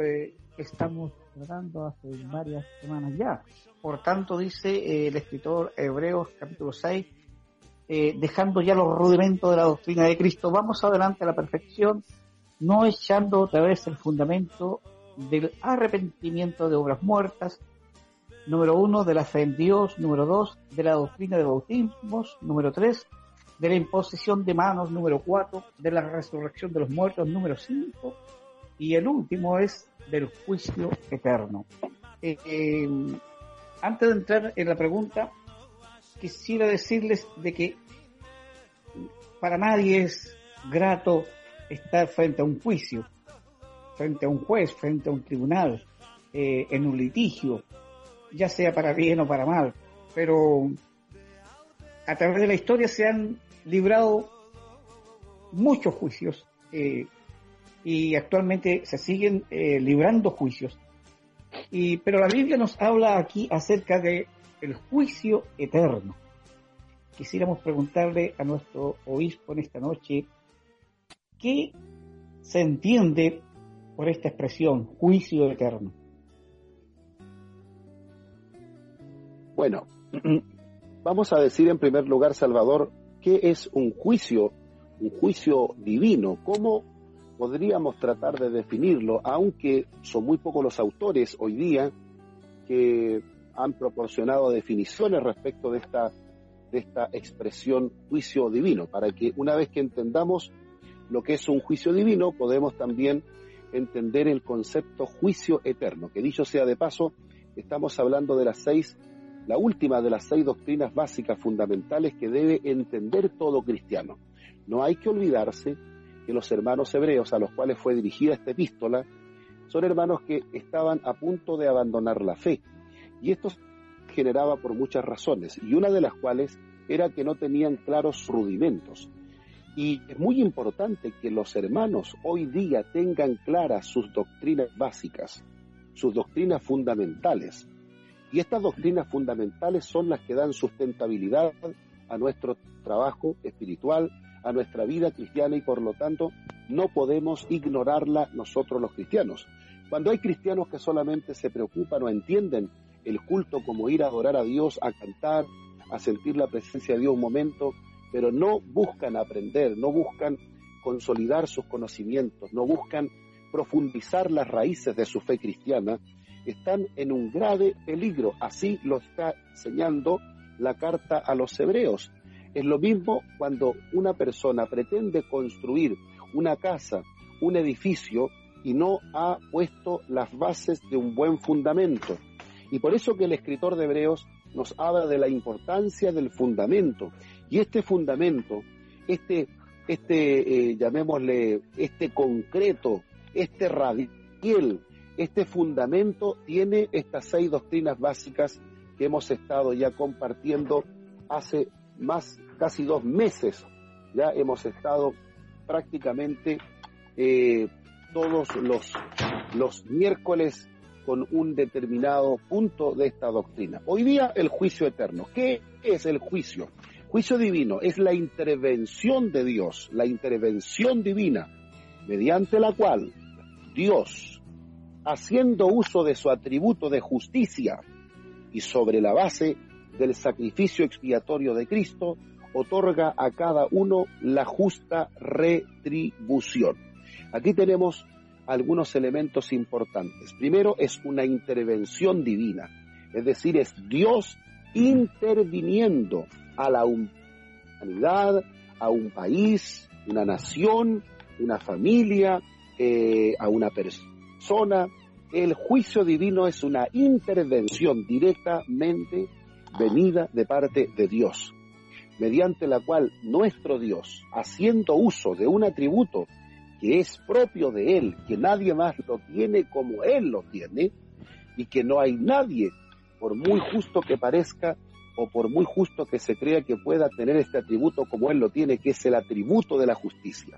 eh, estamos tratando hace varias semanas ya. Por tanto, dice eh, el escritor Hebreos capítulo 6, eh, dejando ya los rudimentos de la doctrina de Cristo, vamos adelante a la perfección, no echando otra vez el fundamento del arrepentimiento de obras muertas, número uno, de la fe en Dios, número dos, de la doctrina de bautismos, número tres, de la imposición de manos, número cuatro, de la resurrección de los muertos, número cinco, y el último es del juicio eterno. Eh, eh, antes de entrar en la pregunta, quisiera decirles de que para nadie es grato estar frente a un juicio, frente a un juez, frente a un tribunal, eh, en un litigio, ya sea para bien o para mal, pero a través de la historia se han librado muchos juicios y actualmente se siguen eh, librando juicios. Y, pero la Biblia nos habla aquí acerca de el juicio eterno. Quisiéramos preguntarle a nuestro obispo en esta noche qué se entiende por esta expresión, juicio eterno. Bueno, vamos a decir en primer lugar, Salvador, qué es un juicio, un juicio divino, cómo podríamos tratar de definirlo, aunque son muy pocos los autores hoy día que han proporcionado definiciones respecto de esta, de esta expresión juicio divino, para que una vez que entendamos lo que es un juicio divino, podemos también entender el concepto juicio eterno, que dicho sea de paso, estamos hablando de las seis la última de las seis doctrinas básicas fundamentales que debe entender todo cristiano. No hay que olvidarse que los hermanos hebreos a los cuales fue dirigida esta epístola son hermanos que estaban a punto de abandonar la fe. Y esto generaba por muchas razones, y una de las cuales era que no tenían claros rudimentos. Y es muy importante que los hermanos hoy día tengan claras sus doctrinas básicas, sus doctrinas fundamentales. Y estas doctrinas fundamentales son las que dan sustentabilidad a nuestro trabajo espiritual, a nuestra vida cristiana y por lo tanto no podemos ignorarla nosotros los cristianos. Cuando hay cristianos que solamente se preocupan o entienden el culto como ir a adorar a Dios, a cantar, a sentir la presencia de Dios un momento, pero no buscan aprender, no buscan consolidar sus conocimientos, no buscan profundizar las raíces de su fe cristiana, están en un grave peligro. Así lo está enseñando la carta a los hebreos. Es lo mismo cuando una persona pretende construir una casa, un edificio, y no ha puesto las bases de un buen fundamento. Y por eso que el escritor de Hebreos nos habla de la importancia del fundamento. Y este fundamento, este, este eh, llamémosle, este concreto, este radial este fundamento tiene estas seis doctrinas básicas que hemos estado ya compartiendo hace más, casi dos meses. Ya hemos estado prácticamente eh, todos los, los miércoles con un determinado punto de esta doctrina. Hoy día el juicio eterno. ¿Qué es el juicio? Juicio divino es la intervención de Dios, la intervención divina, mediante la cual Dios haciendo uso de su atributo de justicia y sobre la base del sacrificio expiatorio de Cristo, otorga a cada uno la justa retribución. Aquí tenemos algunos elementos importantes. Primero es una intervención divina, es decir, es Dios interviniendo a la humanidad, a un país, una nación, una familia, eh, a una persona, el juicio divino es una intervención directamente venida de parte de Dios, mediante la cual nuestro Dios, haciendo uso de un atributo que es propio de Él, que nadie más lo tiene como Él lo tiene, y que no hay nadie, por muy justo que parezca, o por muy justo que se crea que pueda tener este atributo como Él lo tiene, que es el atributo de la justicia.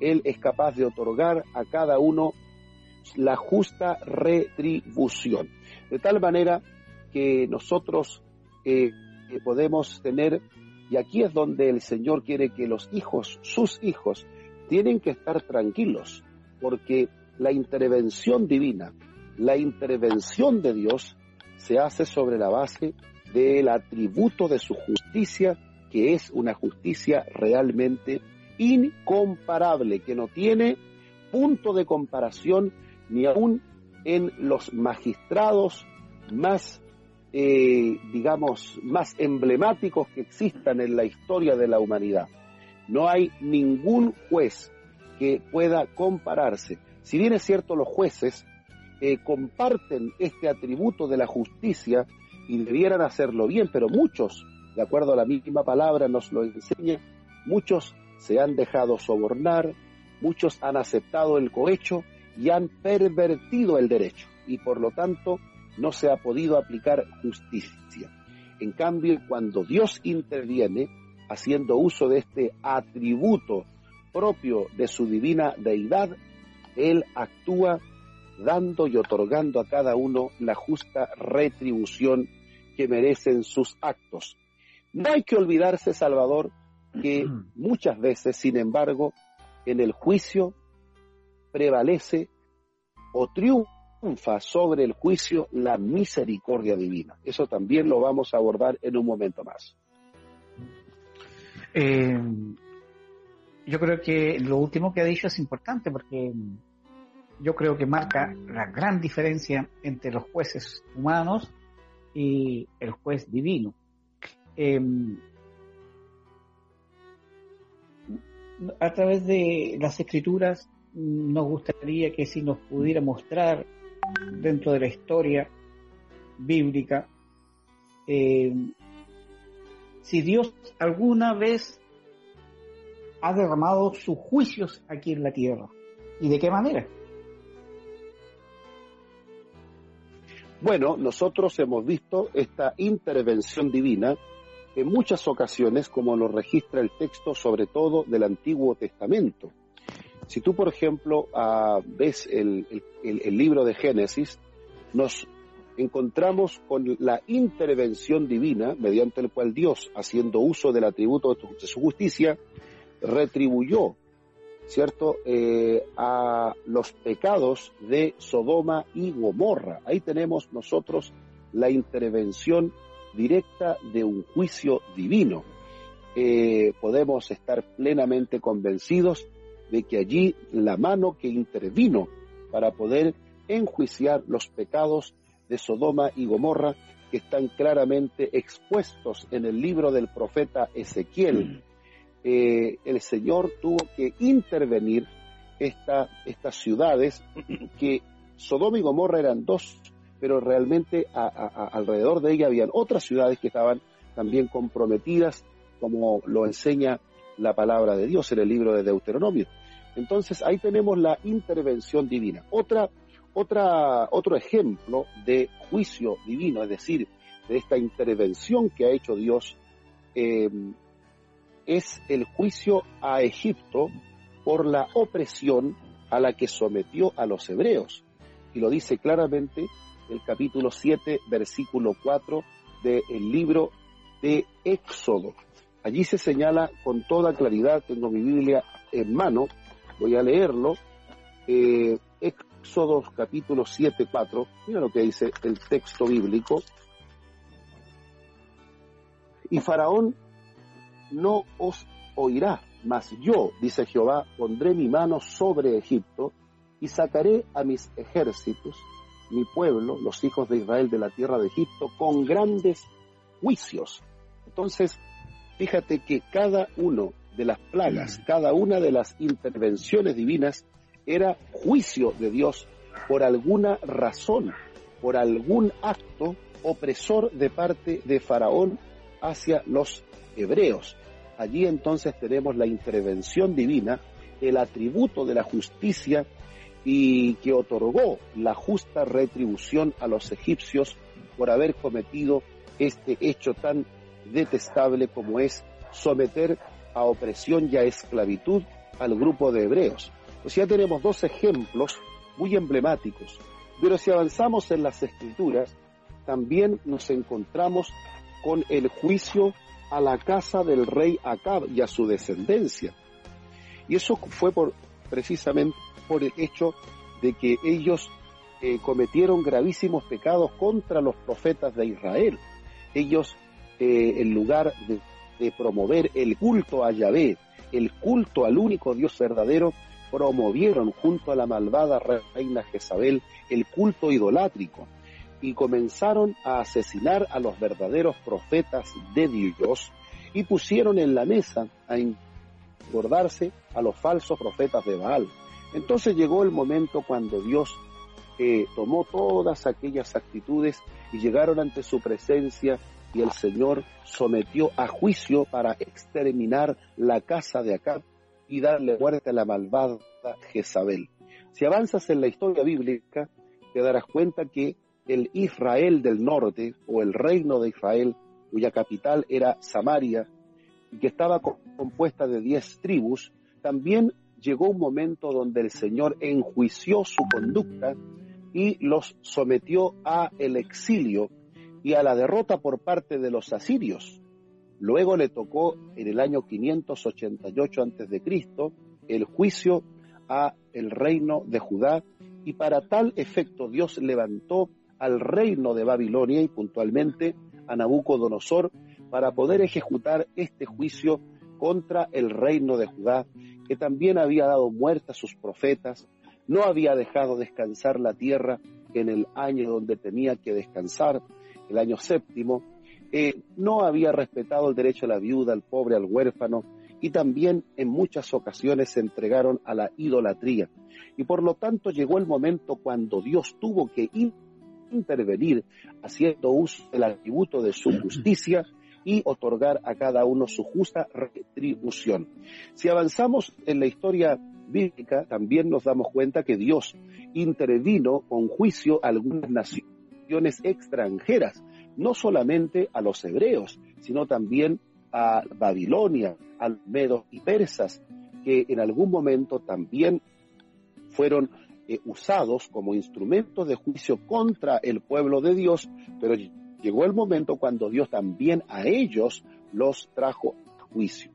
Él es capaz de otorgar a cada uno la justa retribución. De tal manera que nosotros eh, podemos tener, y aquí es donde el Señor quiere que los hijos, sus hijos, tienen que estar tranquilos, porque la intervención divina, la intervención de Dios se hace sobre la base del atributo de su justicia, que es una justicia realmente incomparable, que no tiene punto de comparación ni aún en los magistrados más, eh, digamos, más emblemáticos que existan en la historia de la humanidad. No hay ningún juez que pueda compararse. Si bien es cierto, los jueces eh, comparten este atributo de la justicia y debieran hacerlo bien, pero muchos, de acuerdo a la misma palabra, nos lo enseña, muchos se han dejado sobornar, muchos han aceptado el cohecho y han pervertido el derecho y por lo tanto no se ha podido aplicar justicia. En cambio, cuando Dios interviene, haciendo uso de este atributo propio de su divina deidad, Él actúa dando y otorgando a cada uno la justa retribución que merecen sus actos. No hay que olvidarse, Salvador, que muchas veces, sin embargo, en el juicio prevalece o triunfa sobre el juicio la misericordia divina. Eso también lo vamos a abordar en un momento más. Eh, yo creo que lo último que ha dicho es importante porque yo creo que marca la gran diferencia entre los jueces humanos y el juez divino. Eh, a través de las escrituras nos gustaría que si nos pudiera mostrar dentro de la historia bíblica eh, si Dios alguna vez ha derramado sus juicios aquí en la tierra y de qué manera. Bueno, nosotros hemos visto esta intervención divina en muchas ocasiones, como lo registra el texto, sobre todo del Antiguo Testamento. Si tú, por ejemplo, ah, ves el, libro de Génesis, nos encontramos con la intervención divina, mediante el cual Dios, haciendo uso del atributo de su justicia, retribuyó, ¿cierto?, eh, a los pecados de Sodoma y Gomorra. Ahí tenemos nosotros la intervención directa de un juicio divino. Eh, podemos estar plenamente convencidos de que allí la mano que intervino para poder enjuiciar los pecados de Sodoma y Gomorra que están claramente expuestos en el libro del profeta Ezequiel. Eh, el Señor tuvo que intervenir esta, estas ciudades que Sodoma y Gomorra eran dos pero realmente alrededor de ella habían otras ciudades que estaban también comprometidas, como lo enseña la palabra de Dios en el libro de Deuteronomio. Entonces ahí tenemos la intervención divina. Otra, otra, otro ejemplo de juicio divino, es decir, de esta intervención que ha hecho Dios, eh, es el juicio a Egipto por la opresión a la que sometió a los hebreos. Y lo dice claramente el capítulo 7, versículo 4 del libro de Éxodo. Allí se señala con toda claridad, tengo mi Biblia en mano, voy a leerlo, eh, Éxodo capítulo 7, 4, mira lo que dice el texto bíblico. Y Faraón no os oirá, mas yo, dice Jehová, pondré mi mano sobre Egipto y sacaré a mis ejércitos mi pueblo, los hijos de Israel de la tierra de Egipto, con grandes juicios. Entonces, fíjate que cada uno de las plagas, mm. cada una de las intervenciones divinas era juicio de Dios por alguna razón, por algún acto opresor de parte de Faraón hacia los hebreos. Allí entonces tenemos la intervención divina, el atributo de la justicia y que otorgó la justa retribución a los egipcios por haber cometido este hecho tan detestable como es someter a opresión y a esclavitud al grupo de hebreos. Pues ya tenemos dos ejemplos muy emblemáticos, pero si avanzamos en las escrituras, también nos encontramos con el juicio a la casa del rey Acab y a su descendencia. Y eso fue por precisamente por el hecho de que ellos eh, cometieron gravísimos pecados contra los profetas de Israel. Ellos, eh, en lugar de, promover el culto a Yahvé, el culto al único Dios verdadero, promovieron junto a la malvada reina Jezabel el culto idolátrico y comenzaron a asesinar a los verdaderos profetas de Dios y pusieron en la mesa a engordarse a los falsos profetas de Baal. Entonces llegó el momento cuando Dios eh, tomó todas aquellas actitudes y llegaron ante su presencia y el Señor sometió a juicio para exterminar la casa de Acab y darle muerte a la malvada Jezabel. Si avanzas en la historia bíblica, te darás cuenta que el Israel del norte, o el reino de Israel, cuya capital era Samaria, y que estaba compuesta de diez tribus, también llegó un momento donde el Señor enjuició su conducta y los sometió a el exilio y a la derrota por parte de los asirios. Luego le tocó en el año 588 a.C. el juicio a el reino de Judá y para tal efecto Dios levantó al reino de Babilonia y puntualmente a Nabucodonosor para poder ejecutar este juicio contra el reino de Judá, que también había dado muerte a sus profetas, no había dejado descansar la tierra en el año donde tenía que descansar, el año séptimo, eh, no había respetado el derecho a la viuda, al pobre, al huérfano, y también en muchas ocasiones se entregaron a la idolatría. Y por lo tanto llegó el momento cuando Dios tuvo que intervenir haciendo uso del atributo de su justicia y otorgar a cada uno su justa retribución. Si avanzamos en la historia bíblica, también nos damos cuenta que Dios intervino con juicio a algunas naciones extranjeras, no solamente a los hebreos, sino también a Babilonia, a medos y persas, que en algún momento también fueron eh, usados como instrumentos de juicio contra el pueblo de Dios, pero llegó el momento cuando Dios también a ellos los trajo a juicio.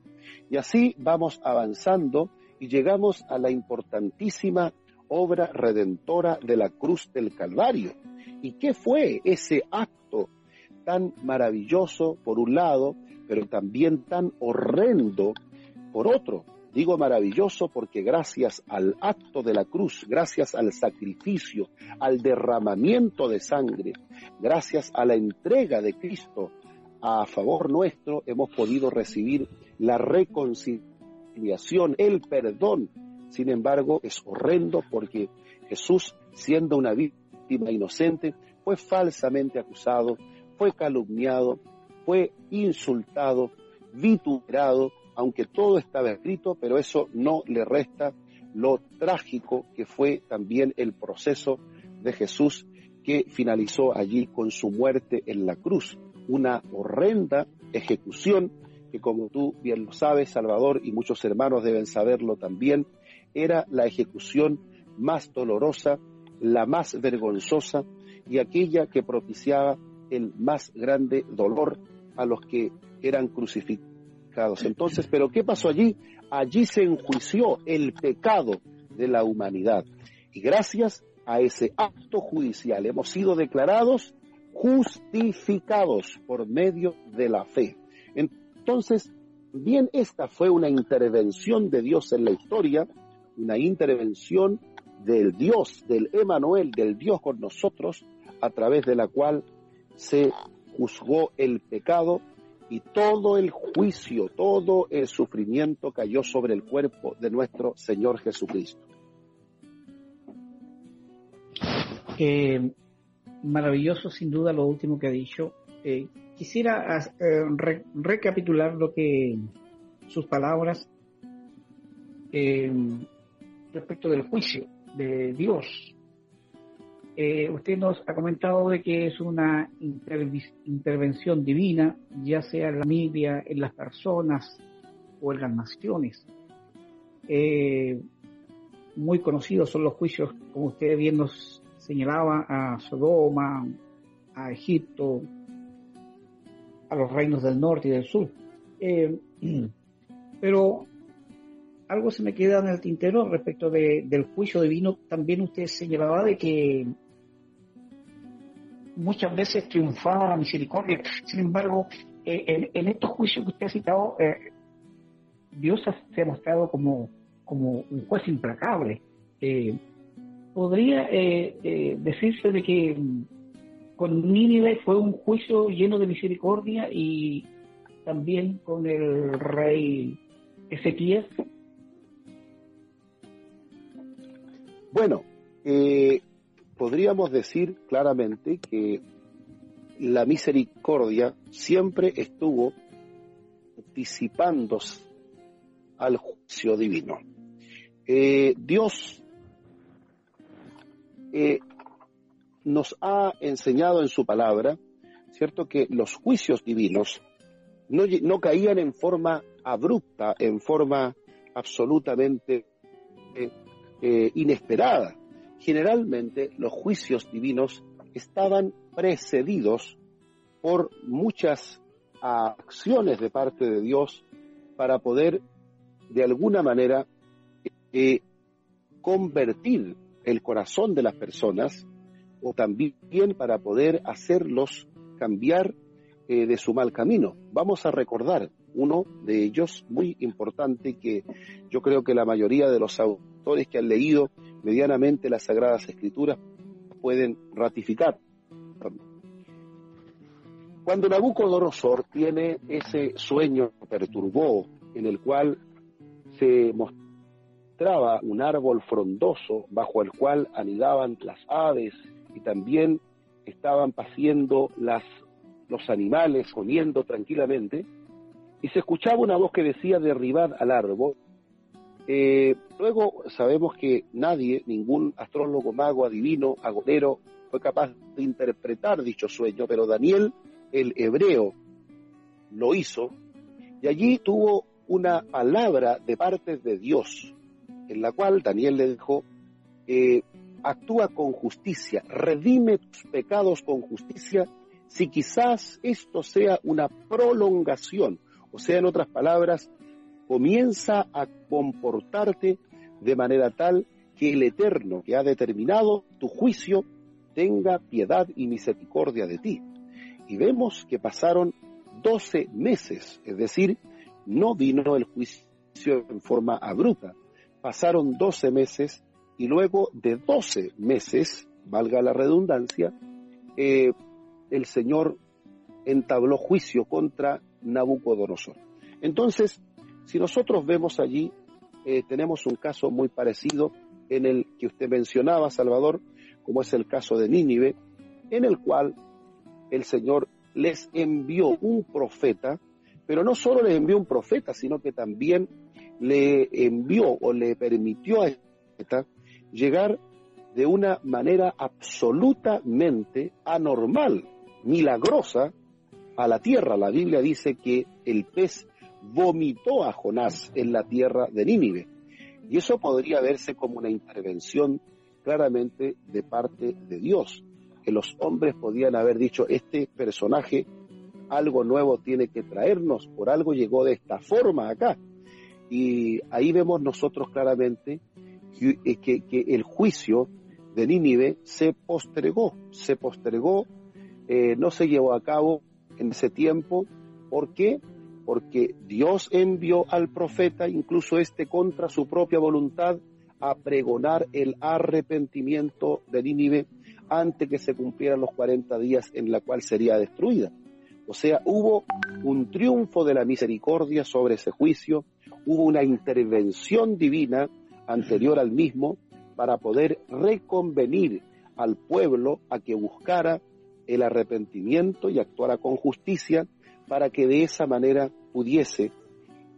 Y así vamos avanzando y llegamos a la importantísima obra redentora de la cruz del Calvario. ¿Y qué fue ese acto tan maravilloso por un lado, pero también tan horrendo por otro? Digo maravilloso porque gracias al acto de la cruz, gracias al sacrificio, al derramamiento de sangre, gracias a la entrega de Cristo a favor nuestro, hemos podido recibir la reconciliación, el perdón. Sin embargo, es horrendo porque Jesús, siendo una inocente, fue falsamente acusado, fue calumniado, fue insultado, vituperado, aunque todo estaba escrito, pero eso no le resta lo trágico que fue también el proceso de Jesús que finalizó allí con su muerte en la cruz. Una horrenda ejecución que como tú bien lo sabes, Salvador, y muchos hermanos deben saberlo también, era la ejecución más dolorosa, la más vergonzosa y aquella que propiciaba el más grande dolor a los que eran crucificados entonces, ¿pero qué pasó allí? Allí se enjuició el pecado de la humanidad. Y gracias a ese acto judicial hemos sido declarados justificados por medio de la fe. Entonces, bien esta fue una intervención de Dios en la historia, una intervención del Dios, del Emanuel, del Dios con nosotros, a través de la cual se juzgó el pecado y todo el juicio, todo el sufrimiento cayó sobre el cuerpo de nuestro Señor Jesucristo. Eh, maravilloso sin duda lo último que ha dicho. Eh, quisiera eh, recapitular lo que sus palabras respecto del juicio de Dios eh, usted nos ha comentado de que es una intervención divina, ya sea en la familia, en las personas o en las naciones. Eh, muy conocidos son los juicios, como usted bien nos señalaba, a Sodoma, a Egipto, a los reinos del norte y del sur. Eh, pero algo se me queda en el tintero respecto del juicio divino. También usted señalaba de que muchas veces triunfaba la misericordia. Sin embargo, eh, en, estos juicios que usted ha citado, eh, Dios se ha mostrado como, como un juez implacable. Eh, ¿Podría decirse de que mm, con Nínive fue un juicio lleno de misericordia y también con el rey Ezequiel? Bueno, eh, podríamos decir claramente que la misericordia siempre estuvo anticipándose al juicio divino. Eh, Dios eh, nos ha enseñado en su palabra, ¿cierto?, que los juicios divinos no, no caían en forma abrupta, en forma absolutamente inesperada. Generalmente los juicios divinos estaban precedidos por muchas acciones de parte de Dios para poder de alguna manera eh, convertir el corazón de las personas o también para poder hacerlos cambiar eh, de su mal camino. Vamos a recordar uno de ellos muy importante que yo creo que la mayoría de los autores que han leído medianamente las Sagradas Escrituras pueden ratificar. Cuando Nabucodonosor tiene ese sueño perturbó en el cual se mostraba un árbol frondoso bajo el cual anidaban las aves y también estaban paciendo las, los animales comiendo tranquilamente, y se escuchaba una voz que decía derribar al árbol. Eh, luego sabemos que nadie, ningún astrólogo, mago, adivino, agonero, fue capaz de interpretar dicho sueño, pero Daniel, el hebreo, lo hizo y allí tuvo una palabra de parte de Dios, en la cual Daniel le dijo, eh, actúa con justicia, redime tus pecados con justicia, si quizás esto sea una prolongación, o sea, en otras palabras, comienza a comportarte de manera tal que el Eterno que ha determinado tu juicio tenga piedad y misericordia de ti. Y vemos que pasaron doce meses, es decir, no vino el juicio en forma abrupta, pasaron doce meses y luego de doce meses, valga la redundancia, eh, el Señor entabló juicio contra Nabucodonosor. Entonces, si nosotros vemos allí, eh, tenemos un caso muy parecido en el que usted mencionaba, Salvador, como es el caso de Nínive, en el cual el Señor les envió un profeta, pero no solo les envió un profeta, sino que también le envió o le permitió a profeta llegar de una manera absolutamente anormal, milagrosa, a la tierra. La Biblia dice que el pez vomitó a Jonás en la tierra de Nínive. Y eso podría verse como una intervención claramente de parte de Dios, que los hombres podían haber dicho, este personaje algo nuevo tiene que traernos, por algo llegó de esta forma acá. Y ahí vemos nosotros claramente que, eh, que, el juicio de Nínive se postergó, se postergó, eh, no se llevó a cabo en ese tiempo. ¿Por qué? Porque Dios envió al profeta, incluso este contra su propia voluntad, a pregonar el arrepentimiento de Nínive antes que se cumplieran los 40 días en la cual sería destruida. O sea, hubo un triunfo de la misericordia sobre ese juicio, hubo una intervención divina anterior al mismo para poder reconvenir al pueblo a que buscara el arrepentimiento y actuara con justicia para que de esa manera pudiese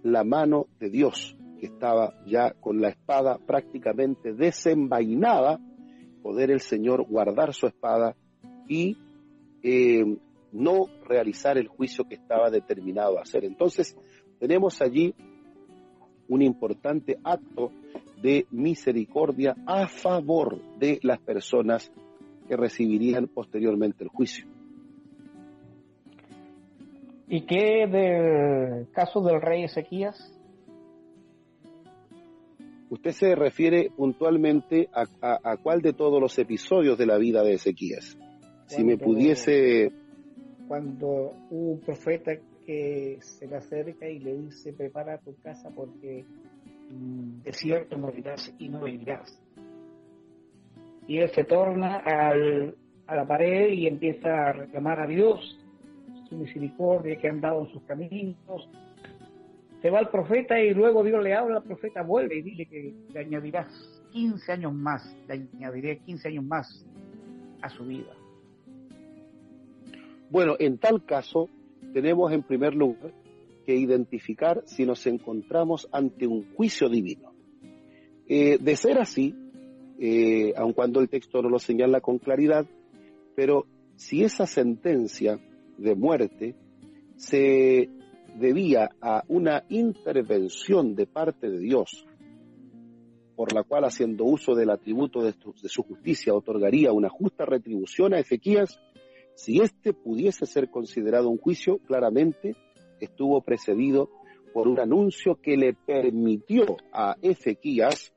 la mano de Dios, que estaba ya con la espada prácticamente desenvainada, poder el Señor guardar su espada y eh, no realizar el juicio que estaba determinado a hacer. Entonces, tenemos allí un importante acto de misericordia a favor de las personas que recibirían posteriormente el juicio. ¿Y qué del caso del rey Ezequías? Usted se refiere puntualmente a, a, cuál de todos los episodios de la vida de Ezequías. si me pudiese... Cuando un profeta que se le acerca y le dice, prepara tu casa porque mm, de cierto morirás y no vivirás. Y él se torna al, a la pared y empieza a reclamar a Dios su misericordia que han dado en sus caminos, se va el profeta y luego Dios le habla al profeta, vuelve y dile que le añadirás 15 años más, le añadiré 15 años más a su vida. Bueno, en tal caso, tenemos en primer lugar que identificar si nos encontramos ante un juicio divino. Eh, de ser así, eh, aun cuando el texto no lo señala con claridad, pero si esa sentencia de muerte se debía a una intervención de parte de Dios, por la cual haciendo uso del atributo de, su justicia otorgaría una justa retribución a Ezequías, si éste pudiese ser considerado un juicio, claramente estuvo precedido por un anuncio que le permitió a Ezequías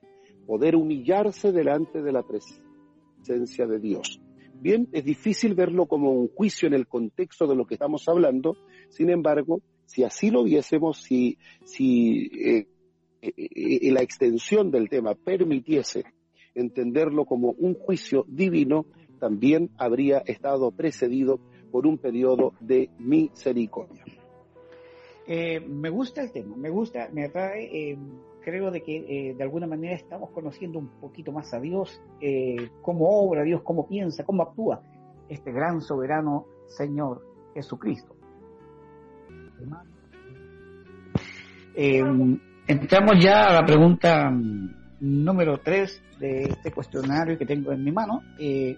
poder humillarse delante de la presencia de Dios. Bien, es difícil verlo como un juicio en el contexto de lo que estamos hablando, sin embargo, si así lo viésemos, si, si eh, eh, eh, la extensión del tema permitiese entenderlo como un juicio divino, también habría estado precedido por un periodo de misericordia. me gusta el tema, me gusta, me atrae, creo de que de alguna manera estamos conociendo un poquito más a Dios, cómo obra Dios, cómo piensa, cómo actúa este gran soberano Señor Jesucristo. Eh, entramos ya a la pregunta número 3 de este cuestionario que tengo en mi mano eh,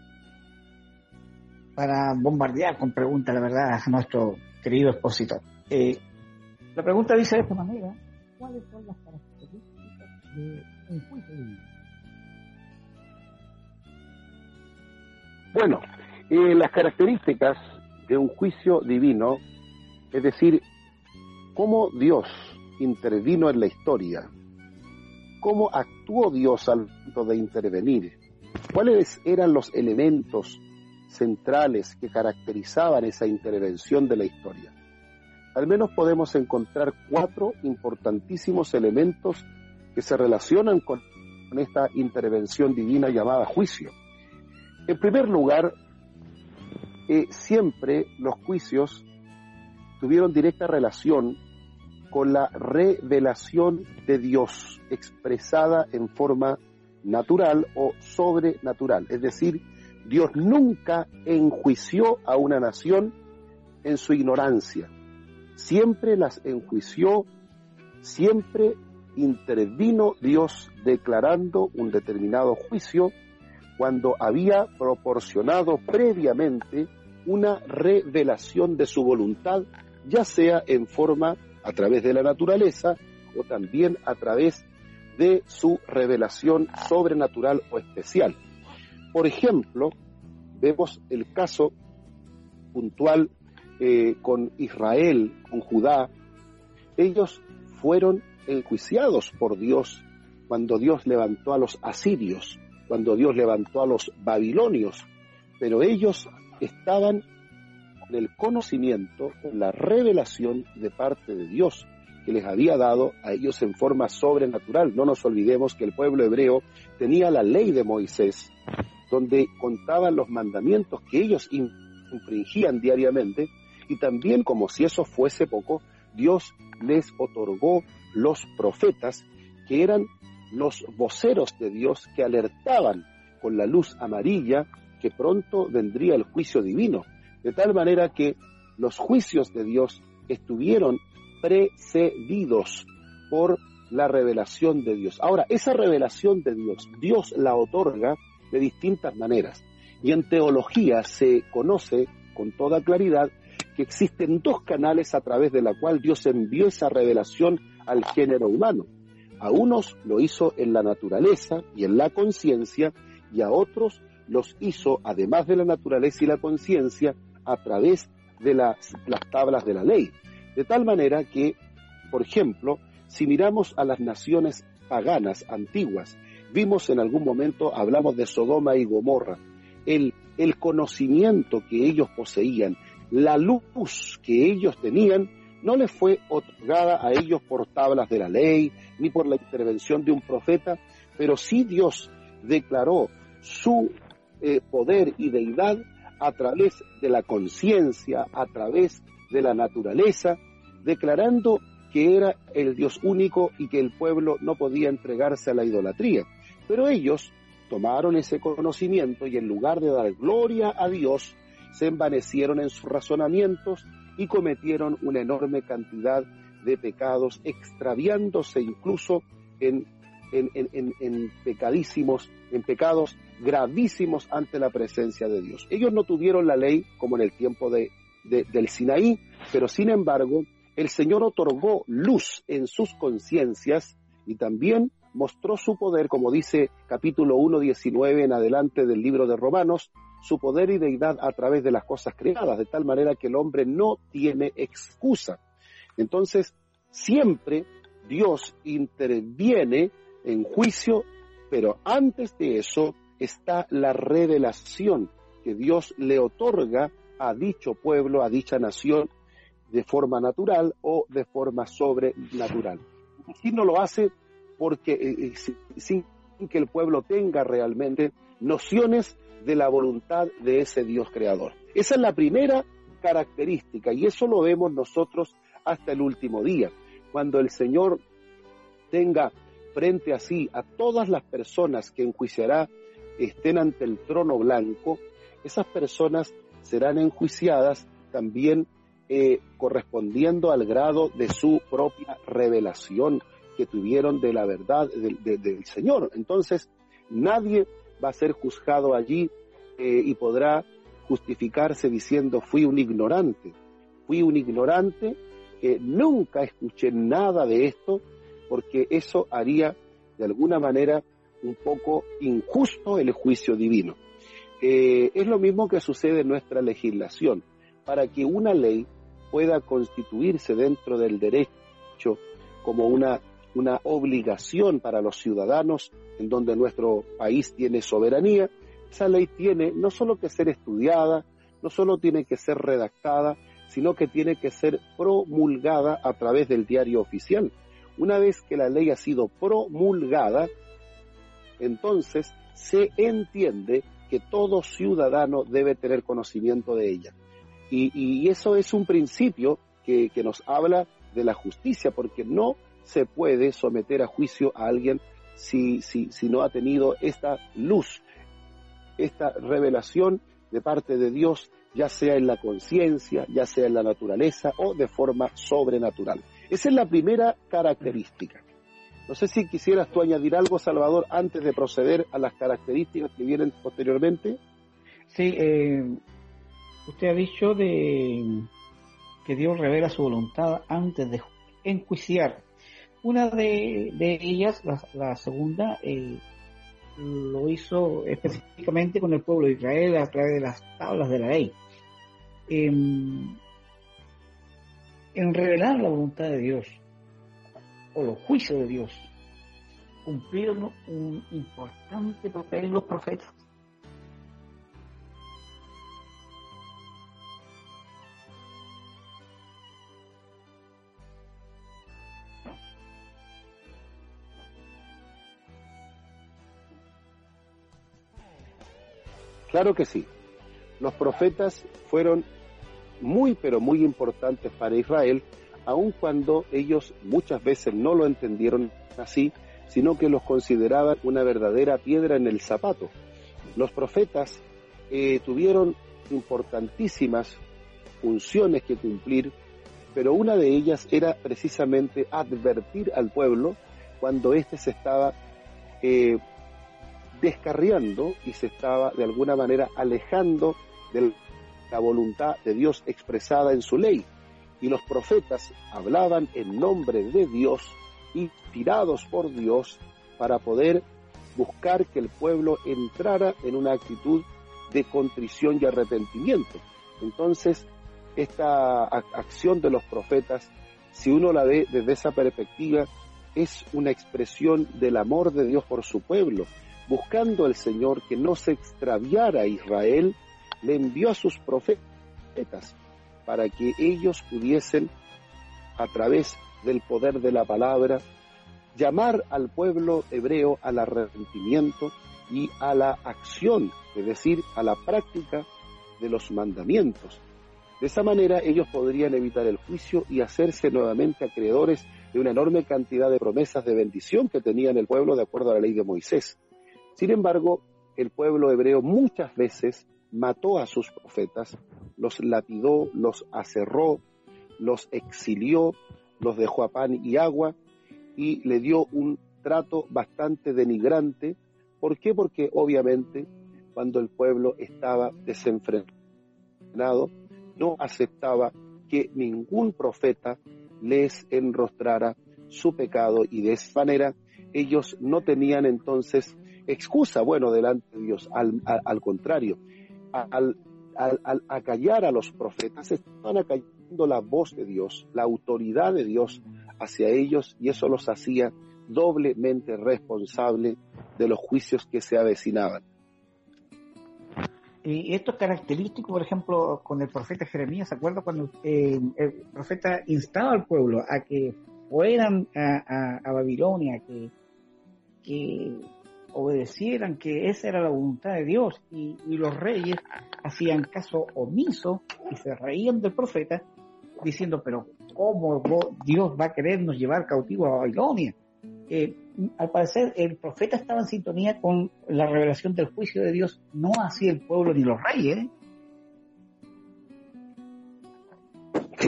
para bombardear con preguntas, la verdad, a nuestro querido expositor. Eh, la pregunta dice de esta manera, ¿cuáles son las características un juicio divino? Bueno, las características de un juicio divino es decir, cómo Dios intervino en la historia, cómo actuó Dios al momento de intervenir, cuáles eran los elementos centrales que caracterizaban esa intervención de la historia. Al menos podemos encontrar cuatro importantísimos elementos que se relacionan con, esta intervención divina llamada juicio. En primer lugar, eh, siempre los juicios tuvieron directa relación con la revelación de Dios expresada en forma natural o sobrenatural. Es decir, Dios nunca enjuició a una nación en su ignorancia. Siempre las enjuició, siempre intervino Dios declarando un determinado juicio cuando había proporcionado previamente una revelación de su voluntad ya sea en forma a través de la naturaleza o también a través de su revelación sobrenatural o especial. Por ejemplo, vemos el caso puntual eh, con Israel, con Judá. Ellos fueron enjuiciados por Dios cuando Dios levantó a los asirios, cuando Dios levantó a los babilonios, pero ellos estaban el conocimiento, la revelación de parte de Dios que les había dado a ellos en forma sobrenatural. No nos olvidemos que el pueblo hebreo tenía la ley de Moisés, donde contaban los mandamientos que ellos infringían diariamente, y también, como si eso fuese poco, Dios les otorgó los profetas, que eran los voceros de Dios que alertaban con la luz amarilla que pronto vendría el juicio divino de tal manera que los juicios de Dios estuvieron precedidos por la revelación de Dios. Ahora, esa revelación de Dios, Dios la otorga de distintas maneras. Y en teología se conoce con toda claridad que existen dos canales a través de la cual Dios envió esa revelación al género humano. A unos lo hizo en la naturaleza y en la conciencia, y a otros los hizo, además de la naturaleza y la conciencia, a través de las, tablas de la ley. De tal manera que, por ejemplo, si miramos a las naciones paganas antiguas. Vimos en algún momento, hablamos de Sodoma y Gomorra, el, el conocimiento que ellos poseían, la luz que ellos tenían, no les fue otorgada a ellos por tablas de la ley, ni por la intervención de un profeta, pero sí Dios declaró su eh, poder y deidad a través de la conciencia, a través de la naturaleza, declarando que era el Dios único y que el pueblo no podía entregarse a la idolatría. Pero ellos tomaron ese conocimiento y en lugar de dar gloria a Dios, se envanecieron en sus razonamientos y cometieron una enorme cantidad de pecados, extraviándose incluso en, en, pecadísimos, en pecados gravísimos ante la presencia de Dios. Ellos no tuvieron la ley como en el tiempo de, del Sinaí, pero sin embargo el Señor otorgó luz en sus conciencias y también mostró su poder, como dice capítulo 1, 19 en adelante del libro de Romanos, su poder y deidad a través de las cosas creadas, de tal manera que el hombre no tiene excusa. Entonces, siempre Dios interviene en juicio, pero antes de eso está la revelación que Dios le otorga a dicho pueblo, a dicha nación, de forma natural o de forma sobrenatural. Así no lo hace porque eh, eh, sin que el pueblo tenga realmente nociones de la voluntad de ese Dios creador. Esa es la primera característica y eso lo vemos nosotros hasta el último día, cuando el Señor tenga frente a sí a todas las personas que enjuiciará estén ante el trono blanco, esas personas serán enjuiciadas también eh, correspondiendo al grado de su propia revelación que tuvieron de la verdad del Señor. Entonces, nadie va a ser juzgado allí eh, y podrá justificarse diciendo fui un ignorante, fui un ignorante, que nunca escuché nada de esto, porque eso haría de alguna manera un poco injusto el juicio divino. Eh, es lo mismo que sucede en nuestra legislación. Para que una ley pueda constituirse dentro del derecho como una, una obligación para los ciudadanos, en donde nuestro país tiene soberanía, esa ley tiene no solo que ser estudiada, no solo tiene que ser redactada, sino que tiene que ser promulgada a través del diario oficial. Una vez que la ley ha sido promulgada, entonces se entiende que todo ciudadano debe tener conocimiento de ella. Y, eso es un principio que, que nos habla de la justicia, porque no se puede someter a juicio a alguien si, si, si no ha tenido esta luz, esta revelación de parte de Dios, ya sea en la conciencia, ya sea en la naturaleza o de forma sobrenatural. Esa es la primera característica. No sé si quisieras tú añadir algo, Salvador, antes de proceder a las características que vienen posteriormente. Sí, eh, usted ha dicho de que Dios revela su voluntad antes de enjuiciar. Una de, ellas, la, segunda, eh, lo hizo específicamente con el pueblo de Israel a través de las tablas de la ley. Em, en revelar la voluntad de Dios o los juicios de Dios, cumplieron un importante papel los profetas. Claro que sí. Los profetas fueron muy, pero muy importantes para Israel, aun cuando ellos muchas veces no lo entendieron así, sino que los consideraban una verdadera piedra en el zapato. Los profetas eh, tuvieron importantísimas funciones que cumplir, pero una de ellas era precisamente advertir al pueblo cuando éste se estaba eh, descarriando y se estaba de alguna manera alejando de la voluntad de Dios expresada en su ley. Y los profetas hablaban en nombre de Dios, inspirados por Dios, para poder buscar que el pueblo entrara en una actitud de contrición y arrepentimiento. Entonces, esta acción de los profetas, si uno la ve desde esa perspectiva, es una expresión del amor de Dios por su pueblo. Buscando el Señor que no se extraviara a Israel, le envió a sus profetas para que ellos pudiesen, a través del poder de la palabra, llamar al pueblo hebreo al arrepentimiento y a la acción, es decir, a la práctica de los mandamientos. De esa manera ellos podrían evitar el juicio y hacerse nuevamente acreedores de una enorme cantidad de promesas de bendición que tenían el pueblo de acuerdo a la ley de Moisés. Sin embargo, el pueblo hebreo muchas veces mató a sus profetas, los lapidó, los aserró, los exilió, los dejó a pan y agua y le dio un trato bastante denigrante. ¿Por qué? Porque obviamente cuando el pueblo estaba desenfrenado, no aceptaba que ningún profeta les enrostrara su pecado y de esa manera ellos no tenían entonces excusa, bueno, delante de Dios. Al, contrario, al, al, acallar a los profetas, estaban acallando la voz de Dios, la autoridad de Dios hacia ellos y eso los hacía doblemente responsable de los juicios que se avecinaban. Y esto es característico, por ejemplo, con el profeta Jeremías, ¿se acuerda cuando eh, el profeta instaba al pueblo a que fueran a, Babilonia, que, que obedecieran, que esa era la voluntad de Dios, y, los reyes hacían caso omiso y se reían del profeta, diciendo, pero ¿cómo Dios va a querernos llevar cautivo a Babilonia? Eh, al parecer el profeta estaba en sintonía con la revelación del juicio de Dios, no así el pueblo ni los reyes.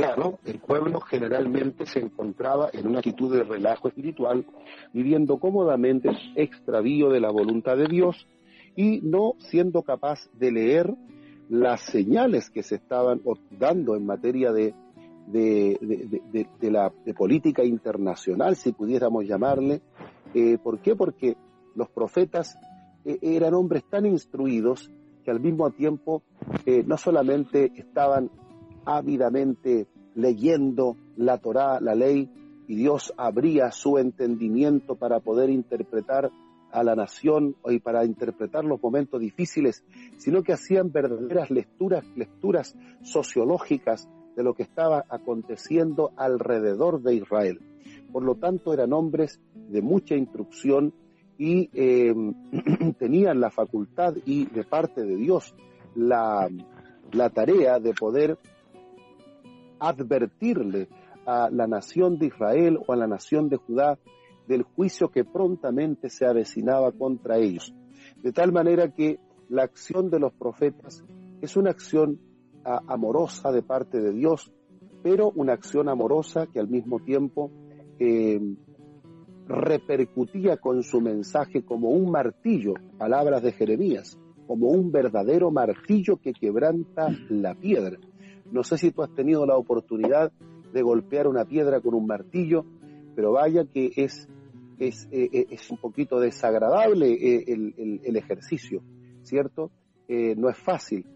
Claro, el pueblo generalmente se encontraba en una actitud de relajo espiritual, viviendo cómodamente extravío de la voluntad de Dios y no siendo capaz de leer las señales que se estaban dando en materia de de, la política internacional, si pudiéramos llamarle. Eh, ¿Por qué? Porque los profetas eh, eran hombres tan instruidos que al mismo tiempo eh, no solamente estaban ávidamente leyendo la Torá, la ley, y Dios abría su entendimiento para poder interpretar a la nación y para interpretar los momentos difíciles, sino que hacían verdaderas lecturas, lecturas sociológicas de lo que estaba aconteciendo alrededor de Israel. Por lo tanto, eran hombres de mucha instrucción y eh, tenían la facultad y de parte de Dios la, la tarea de poder advertirle a la nación de Israel o a la nación de Judá del juicio que prontamente se avecinaba contra ellos. De tal manera que la acción de los profetas es una acción amorosa de parte de Dios, pero una acción amorosa que al mismo tiempo eh, repercutía con su mensaje como un martillo, palabras de Jeremías, como un verdadero martillo que quebranta la piedra. No sé si tú has tenido la oportunidad de golpear una piedra con un martillo, pero vaya que es, es, eh, es un poquito desagradable eh, el, el, ejercicio, ¿cierto? no es fácil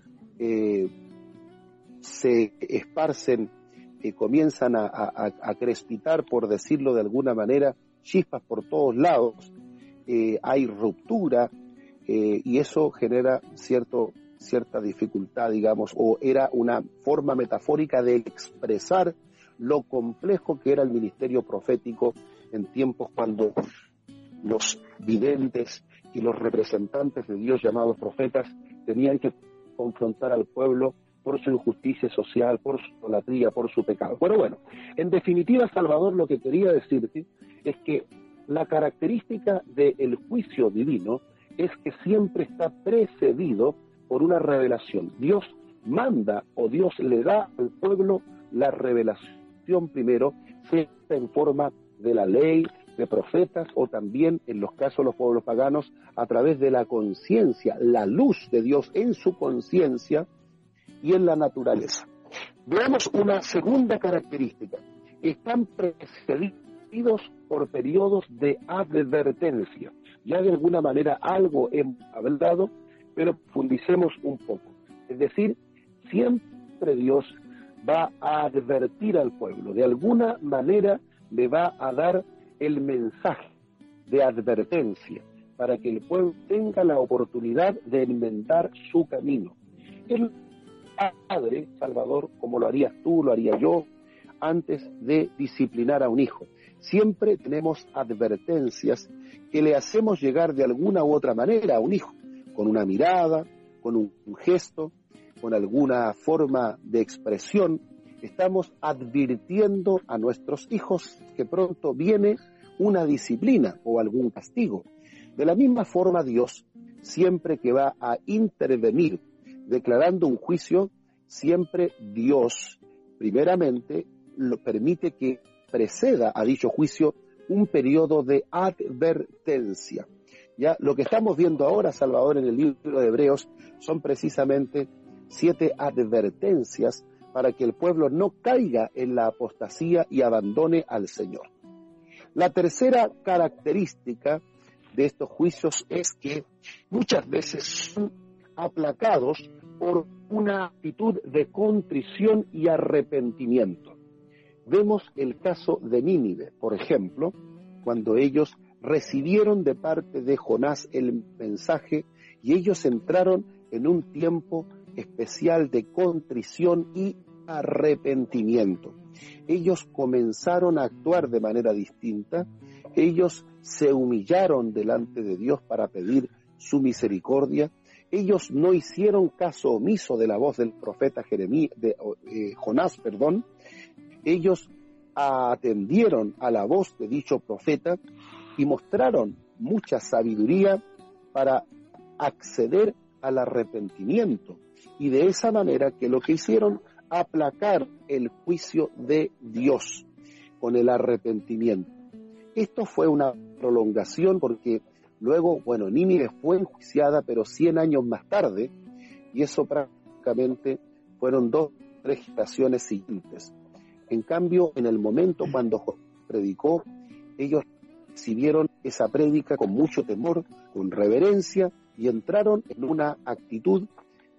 se esparcen, comienzan a, crespitar, por decirlo de alguna manera, chispas por todos lados, eh, hay ruptura eh, y eso genera cierto, cierta dificultad, digamos, o era una forma metafórica de expresar lo complejo que era el ministerio profético en tiempos cuando los videntes y los representantes de Dios llamados profetas tenían que confrontar al pueblo por su injusticia social, por su idolatría, por su pecado. Bueno, bueno, en definitiva, Salvador, lo que quería decirte es que la característica del juicio divino es que siempre está precedido por una revelación. Dios manda o Dios le da al pueblo la revelación primero, sea en forma de la ley, de profetas o también en los casos de los pueblos paganos a través de la conciencia, la luz de Dios en su conciencia y en la naturaleza. Veamos una segunda característica. Están precedidos por periodos de advertencia. Ya de alguna manera algo hemos hablado, pero profundicemos un poco. Es decir, siempre Dios va a advertir al pueblo, de alguna manera le va a dar el mensaje de advertencia para que el pueblo tenga la oportunidad de enmendar su camino. El padre, Salvador, como lo harías tú, lo haría yo, antes de disciplinar a un hijo. Siempre tenemos advertencias que le hacemos llegar de alguna u otra manera a un hijo, con una mirada, con un, gesto, con alguna forma de expresión. Estamos advirtiendo a nuestros hijos que pronto viene una disciplina o algún castigo. De la misma forma Dios, siempre que va a intervenir declarando un juicio, siempre Dios, primeramente, lo permite que preceda a dicho juicio un periodo de advertencia. Ya lo que estamos viendo ahora, Salvador, en el libro de Hebreos, son precisamente siete advertencias para que el pueblo no caiga en la apostasía y abandone al Señor. La tercera característica de estos juicios es que muchas veces son aplacados por una actitud de contrición y arrepentimiento. Vemos el caso de Nínive, por ejemplo, cuando ellos recibieron de parte de Jonás el mensaje y ellos entraron en un tiempo especial de contrición y arrepentimiento. Ellos comenzaron a actuar de manera distinta, ellos se humillaron delante de Dios para pedir su misericordia, ellos no hicieron caso omiso de la voz del profeta de eh, Jonás, perdón, ellos atendieron a la voz de dicho profeta y mostraron mucha sabiduría para acceder al arrepentimiento. Y de esa manera que lo que hicieron, aplacar el juicio de Dios con el arrepentimiento. Esto fue una prolongación porque luego, bueno, Nínive fue enjuiciada, pero 100 años más tarde, y eso prácticamente fueron dos, tres siguientes. En cambio, en el momento cuando predicó, ellos recibieron esa prédica con mucho temor, con reverencia, y entraron en una actitud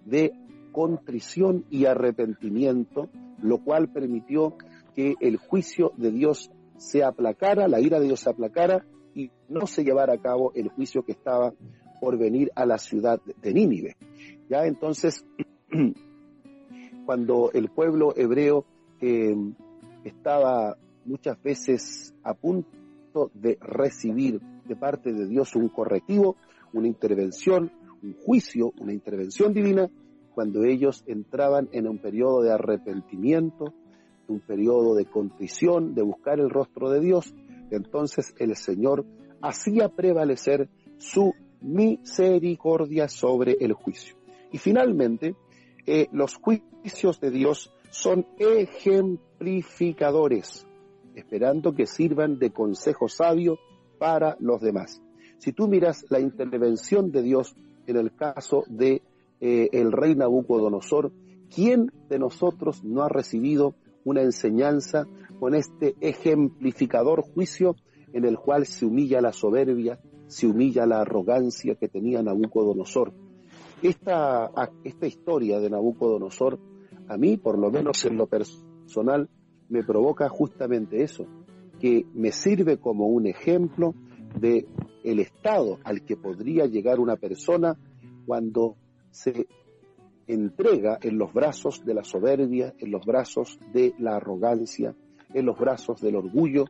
de contrición y arrepentimiento, lo cual permitió que el juicio de Dios se aplacara, la ira de Dios se aplacara y no se llevara a cabo el juicio que estaba por venir a la ciudad de Nínive. Ya entonces, cuando el pueblo hebreo eh, estaba muchas veces a punto de recibir de parte de Dios un correctivo, una intervención, un juicio, una intervención divina, cuando ellos entraban en un periodo de arrepentimiento, un periodo de contrición, de buscar el rostro de Dios, entonces el Señor hacía prevalecer su misericordia sobre el juicio. Y finalmente, eh, los juicios de Dios son ejemplificadores, esperando que sirvan de consejo sabio para los demás. Si tú miras la intervención de Dios en el caso de eh, el rey Nabucodonosor, ¿quién de nosotros no ha recibido una enseñanza con este ejemplificador juicio en el cual se humilla la soberbia, se humilla la arrogancia que tenía Nabucodonosor? Esta, esta historia de Nabucodonosor a mí, por lo menos en lo personal, me provoca justamente eso, que me sirve como un ejemplo de el estado al que podría llegar una persona cuando se entrega en los brazos de la soberbia, en los brazos de la arrogancia, en los brazos del orgullo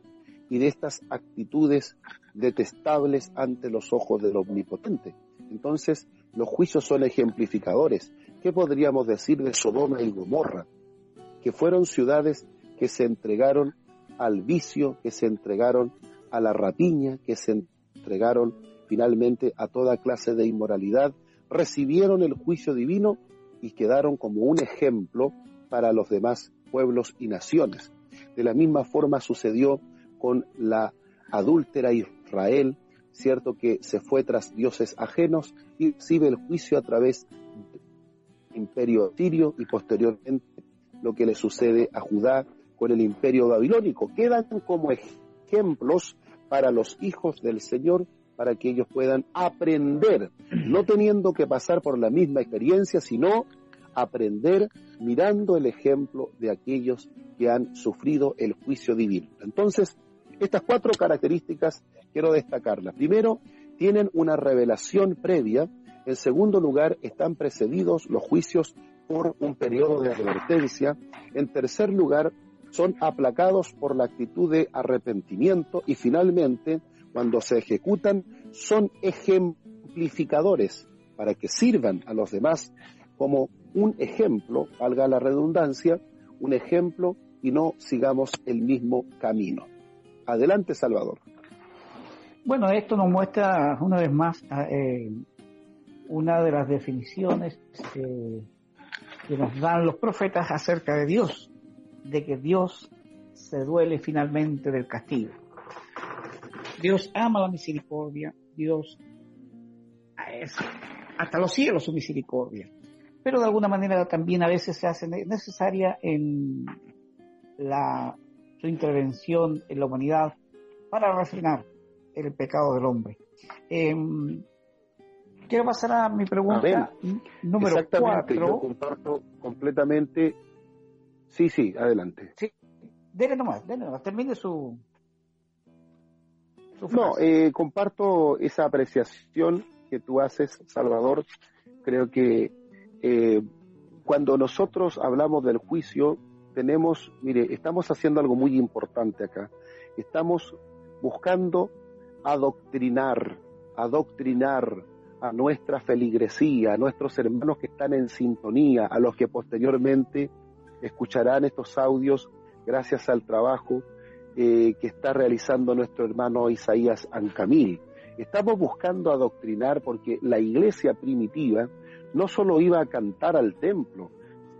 y de estas actitudes detestables ante los ojos del omnipotente. Entonces, los juicios son ejemplificadores. ¿Qué podríamos decir de Sodoma y Gomorra? Que fueron ciudades que se entregaron al vicio, que se entregaron a la rapiña, que se entregaron finalmente a toda clase de inmoralidad, recibieron el juicio divino y quedaron como un ejemplo para los demás pueblos y naciones. De la misma forma sucedió con la adúltera Israel, cierto que se fue tras dioses ajenos y recibe el juicio a través del imperio sirio y posteriormente lo que le sucede a Judá con el imperio babilónico. Quedan como ejemplos para los hijos del Señor para que ellos puedan aprender, no teniendo que pasar por la misma experiencia, sino aprender mirando el ejemplo de aquellos que han sufrido el juicio divino. Entonces, Estas cuatro características quiero destacarlas. Primero, tienen una revelación previa. En segundo lugar, están precedidos los juicios por un periodo de advertencia. En tercer lugar, son aplacados por la actitud de arrepentimiento. Y finalmente, cuando se ejecutan, son ejemplificadores para que sirvan a los demás como un ejemplo, valga la redundancia, un ejemplo y no sigamos el mismo camino. Adelante, Salvador. Bueno, esto nos muestra una vez más eh, una de las definiciones eh, que nos dan los profetas acerca de Dios, de que Dios se duele finalmente del castigo. Dios ama la misericordia, Dios es hasta los cielos su misericordia, pero de alguna manera también a veces se hace necesaria en la, su intervención en la humanidad para refrenar el pecado del hombre. Eh, quiero pasar a mi pregunta número Exactamente, Yo comparto completamente. Sí, sí, adelante. Sí, dele nomás, dele nomás, termine su. no, eh, comparto esa apreciación que tú haces, Salvador. Creo que eh, cuando nosotros hablamos del juicio, tenemos, mire, estamos haciendo algo muy importante acá. Estamos buscando adoctrinar, adoctrinar a nuestra feligresía, a nuestros hermanos que están en sintonía, a los que posteriormente escucharán estos audios gracias al trabajo eh, que está realizando nuestro hermano Isaías Ancamil. Estamos buscando adoctrinar porque la iglesia primitiva no solo iba a cantar al templo,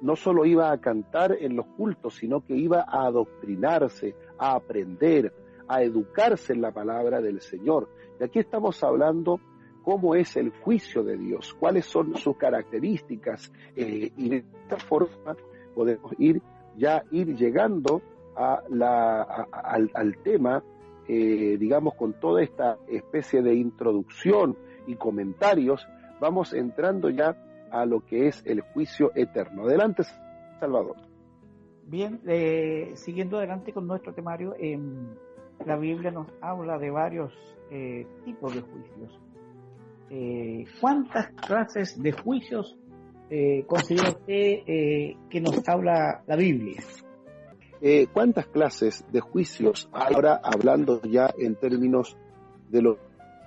no solo iba a cantar en los cultos, sino que iba a adoctrinarse, a aprender, a educarse en la palabra del Señor. Y aquí estamos hablando cómo es el juicio de Dios, cuáles son sus características, eh, y de esta forma podemos ir ya ir llegando a la, al, tema, eh, digamos, con toda esta especie de introducción y comentarios, vamos entrando ya a lo que es el juicio eterno. Adelante, Salvador. Bien, eh, siguiendo adelante con nuestro temario, la Biblia nos habla de varios tipos de juicios. Eh, ¿cuántas clases de juicios eh, considera eh, que nos habla la Biblia? Eh, ¿Cuántas clases de juicios ahora hablando ya en términos de lo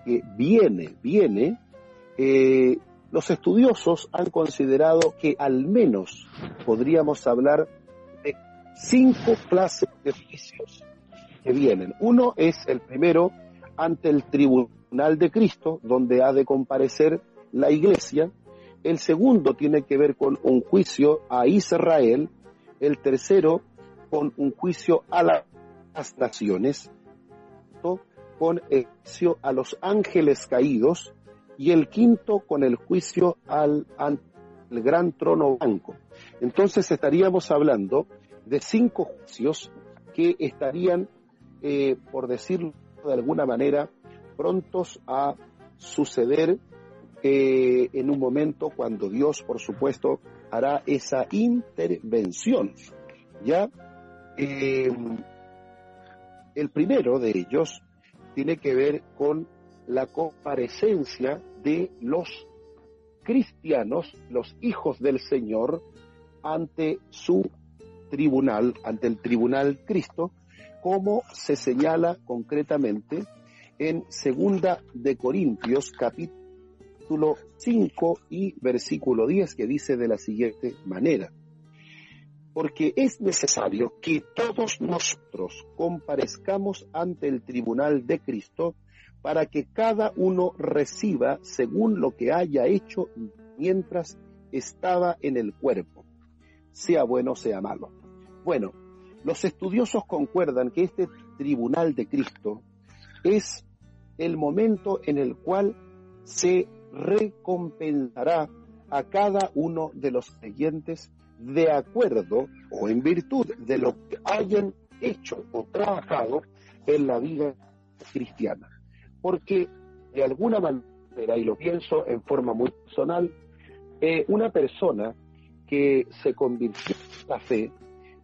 que viene, viene? los estudiosos han considerado que al menos podríamos hablar de cinco clases de juicios que vienen. Uno es el primero ante el tribunal de Cristo, donde ha de comparecer la iglesia. El segundo tiene que ver con un juicio a Israel. El tercero con un juicio a las naciones. Con el juicio a los ángeles caídos. Y el quinto con el juicio al, gran trono blanco. Entonces estaríamos hablando de cinco juicios que estarían, eh, por decirlo de alguna manera, prontos a suceder eh, en un momento cuando Dios, por supuesto, hará esa intervención. Ya eh, el primero de ellos tiene que ver con la comparecencia de los cristianos, los hijos del Señor, ante su tribunal, ante el tribunal Cristo, como se señala concretamente en Segunda de Corintios capítulo 5 y versículo 10 que dice de la siguiente manera. Porque es necesario que todos nosotros comparezcamos ante el tribunal de Cristo para que cada uno reciba según lo que haya hecho mientras estaba en el cuerpo, sea bueno sea malo. Bueno, los estudiosos concuerdan que este tribunal de Cristo es el momento en el cual se recompensará a cada uno de los creyentes de acuerdo o en virtud de lo que hayan hecho o trabajado en la vida cristiana. Porque de alguna manera, y lo pienso en forma muy personal, eh, una persona que se convirtió en la fe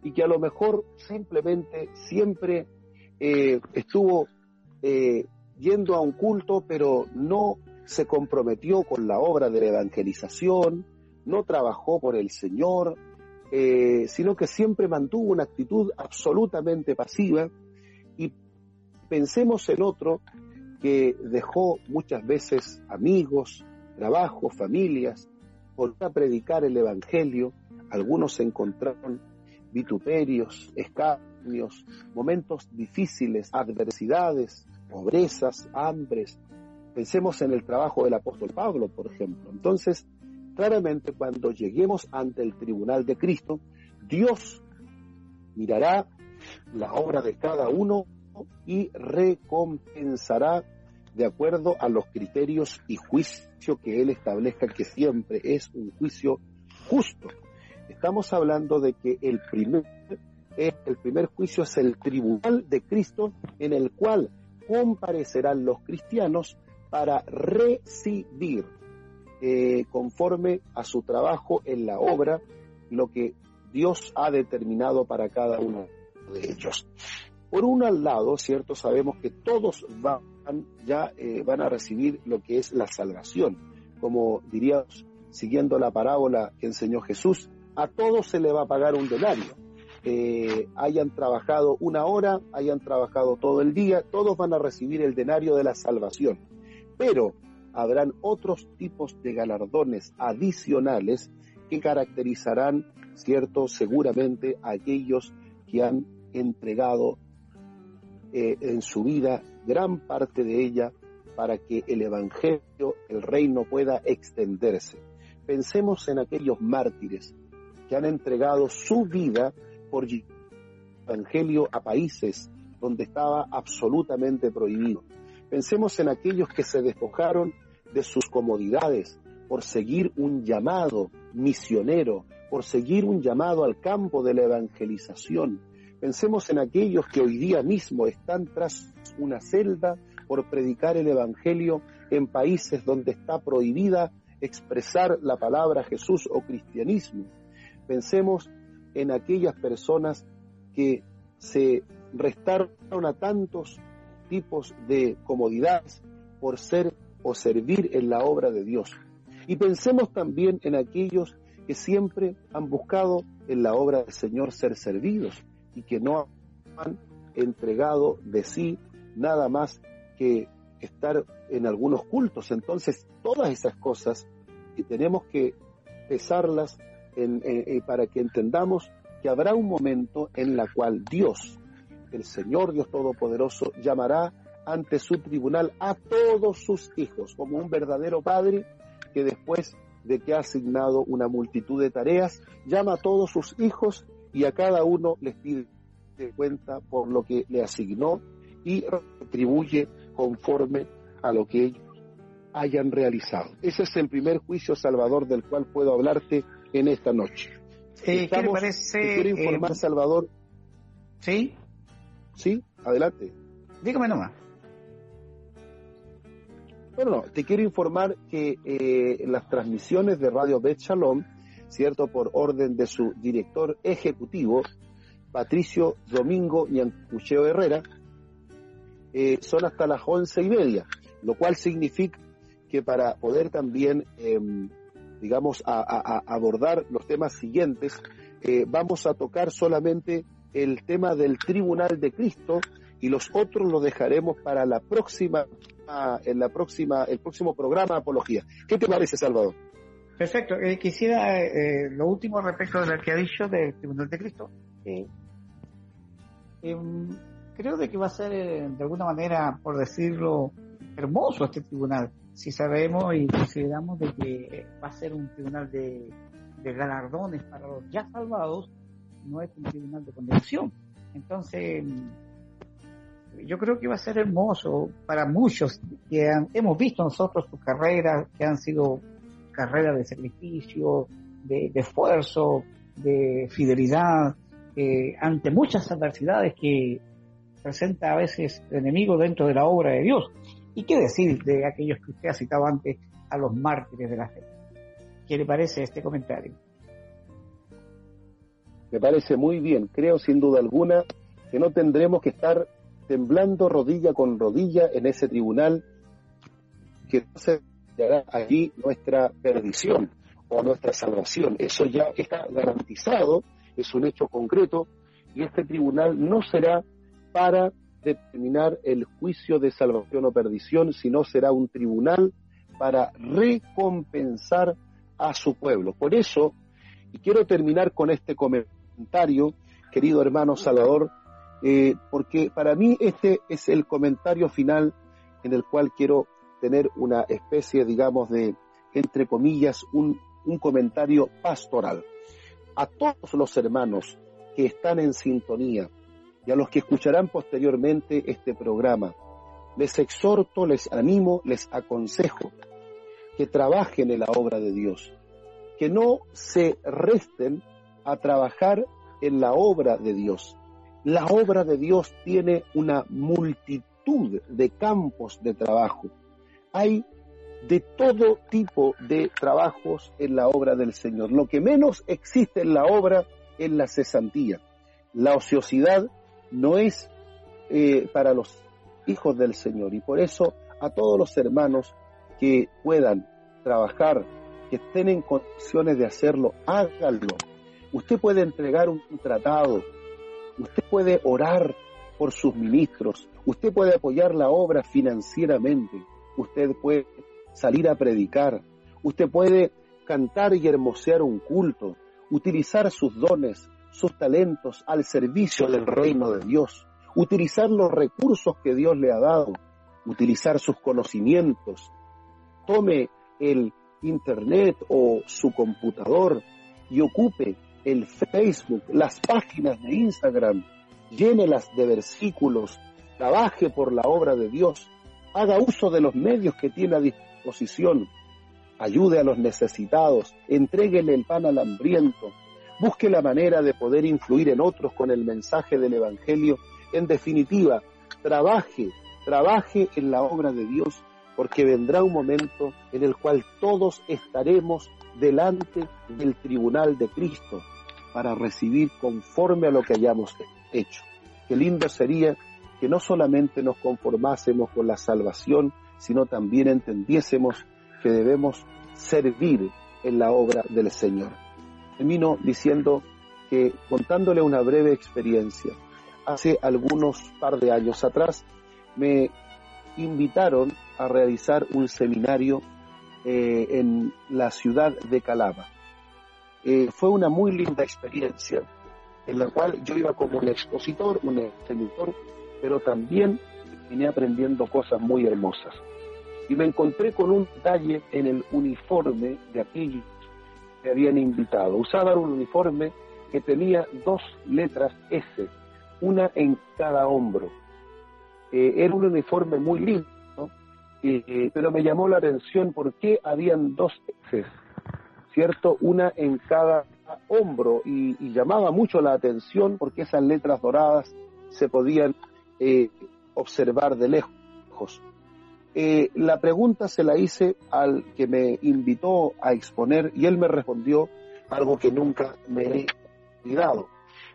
y que a lo mejor simplemente siempre eh, estuvo eh, yendo a un culto, pero no se comprometió con la obra de la evangelización, no trabajó por el Señor, eh, sino que siempre mantuvo una actitud absolutamente pasiva y pensemos en otro que dejó muchas veces amigos, trabajo, familias, por predicar el Evangelio, algunos encontraron vituperios, escarnios, momentos difíciles, adversidades, pobrezas, hambres. Pensemos en el trabajo del apóstol Pablo, por ejemplo. Entonces, claramente cuando lleguemos ante el tribunal de Cristo, Dios mirará la obra de cada uno y recompensará de acuerdo a los criterios y juicio que Él establezca, que siempre es un juicio justo. Estamos hablando de que el primer, el primer juicio es el tribunal de Cristo en el cual comparecerán los cristianos para recibir eh, conforme a su trabajo en la obra lo que Dios ha determinado para cada uno de ellos. Por un lado, cierto, sabemos que todos van ya eh, van a recibir lo que es la salvación, como diríamos siguiendo la parábola que enseñó Jesús, a todos se le va a pagar un denario. Eh, hayan trabajado una hora, hayan trabajado todo el día, todos van a recibir el denario de la salvación. Pero habrán otros tipos de galardones adicionales que caracterizarán, cierto, seguramente a aquellos que han entregado eh, en su vida gran parte de ella para que el Evangelio, el reino pueda extenderse. Pensemos en aquellos mártires que han entregado su vida por el Evangelio a países donde estaba absolutamente prohibido. Pensemos en aquellos que se despojaron de sus comodidades por seguir un llamado misionero, por seguir un llamado al campo de la evangelización. Pensemos en aquellos que hoy día mismo están tras una celda por predicar el Evangelio en países donde está prohibida expresar la palabra Jesús o cristianismo. Pensemos en aquellas personas que se restaron a tantos tipos de comodidades por ser o servir en la obra de Dios. Y pensemos también en aquellos que siempre han buscado en la obra del Señor ser servidos y que no han entregado de sí nada más que estar en algunos cultos. Entonces, todas esas cosas tenemos que pesarlas para que entendamos que habrá un momento en la cual Dios, el Señor Dios Todopoderoso, llamará ante su tribunal a todos sus hijos, como un verdadero padre que después de que ha asignado una multitud de tareas, llama a todos sus hijos y a cada uno les pide cuenta por lo que le asignó y retribuye conforme a lo que ellos hayan realizado. Ese es el primer juicio salvador del cual puedo hablarte en esta noche. Eh, ¿Qué le parece? Te quiero informar, eh, Salvador. ¿Sí? Sí, adelante. Dígame nomás. Bueno, no, te quiero informar que eh, las transmisiones de Radio Bet Shalom, ¿cierto? Por orden de su director ejecutivo, Patricio Domingo Ñancucheo Herrera, eh, son hasta las once y media, lo cual significa que para poder también, em, digamos, a, abordar los temas siguientes, eh, vamos a tocar solamente el tema del Tribunal de Cristo y los otros los dejaremos para la próxima, en la próxima, el próximo programa de Apología. ¿Qué te parece, Salvador? Perfecto. Eh, quisiera lo último respecto de lo que ha dicho del Tribunal de Cristo. Em, creo de que va a ser eh, de alguna manera, por decirlo, hermoso este tribunal, si sabemos y consideramos de que va a ser un tribunal de, galardones para los ya salvados, no es un tribunal de condenación. Entonces, yo creo que va a ser hermoso para muchos que hemos visto nosotros sus carreras, que han sido carreras de sacrificio, de, esfuerzo, de fidelidad, eh, ante muchas adversidades que presenta a veces enemigo dentro de la obra de Dios. ¿Y qué decir de aquellos que usted ha citado antes a los mártires de la fe? ¿Qué le parece este comentario? Me parece muy bien. Creo sin duda alguna que no tendremos que estar temblando rodilla con rodilla en ese tribunal que no se dará allí nuestra perdición o nuestra salvación. Eso ya está garantizado, es un hecho concreto, y este tribunal no será para determinar el juicio de salvación o perdición, sino será un tribunal para recompensar a su pueblo. Por eso, y quiero terminar con este comentario, querido hermano Salvador, eh, porque para mí este es el comentario final en el cual quiero tener una especie, digamos, de, entre comillas, un, un comentario pastoral. A todos los hermanos que están en sintonía y a los que escucharán posteriormente este programa, les exhorto, les animo, les aconsejo que trabajen en la obra de Dios, que no se resten a trabajar en la obra de Dios. La obra de Dios tiene una multitud de campos de trabajo. Hay de todo tipo de trabajos en la obra del Señor. Lo que menos existe en la obra es la cesantía. La ociosidad no es eh, para los hijos del Señor y por eso a todos los hermanos que puedan trabajar, que estén en condiciones de hacerlo, háganlo. Usted puede entregar un tratado, usted puede orar por sus ministros, usted puede apoyar la obra financieramente, usted puede salir a predicar, usted puede cantar y hermosear un culto, utilizar sus dones, sus talentos al servicio del reino de Dios, utilizar los recursos que Dios le ha dado, utilizar sus conocimientos. Tome el Internet o su computador y ocupe el Facebook, las páginas de Instagram, llénelas de versículos, trabaje por la obra de Dios, haga uso de los medios que tiene a disposición, ayude a los necesitados, entréguele el pan al hambriento, busque la manera de poder influir en otros con el mensaje del Evangelio. En definitiva, trabaje, trabaje en la obra de Dios, porque vendrá un momento en el cual todos estaremos delante del tribunal de Cristo para recibir conforme a lo que hayamos hecho. Qué lindo sería que no solamente nos conformásemos con la salvación, sino también entendiésemos que debemos servir en la obra del Señor. Termino diciendo que contándole una breve experiencia, hace algunos par de años atrás me invitaron a realizar un seminario eh, en la ciudad de Calaba. Eh, fue una muy linda experiencia en la cual yo iba como un expositor, un expositor, pero también vine aprendiendo cosas muy hermosas. Y me encontré con un detalle en el uniforme de aquellos que habían invitado. Usaban un uniforme que tenía dos letras S, una en cada hombro. Eh, era un uniforme muy lindo, eh, pero me llamó la atención por qué habían dos S, ¿cierto? Una en cada hombro y, llamaba mucho la atención porque esas letras doradas se podían eh, observar de lejos. Eh, la pregunta se la hice al que me invitó a exponer y él me respondió algo que nunca me he olvidado.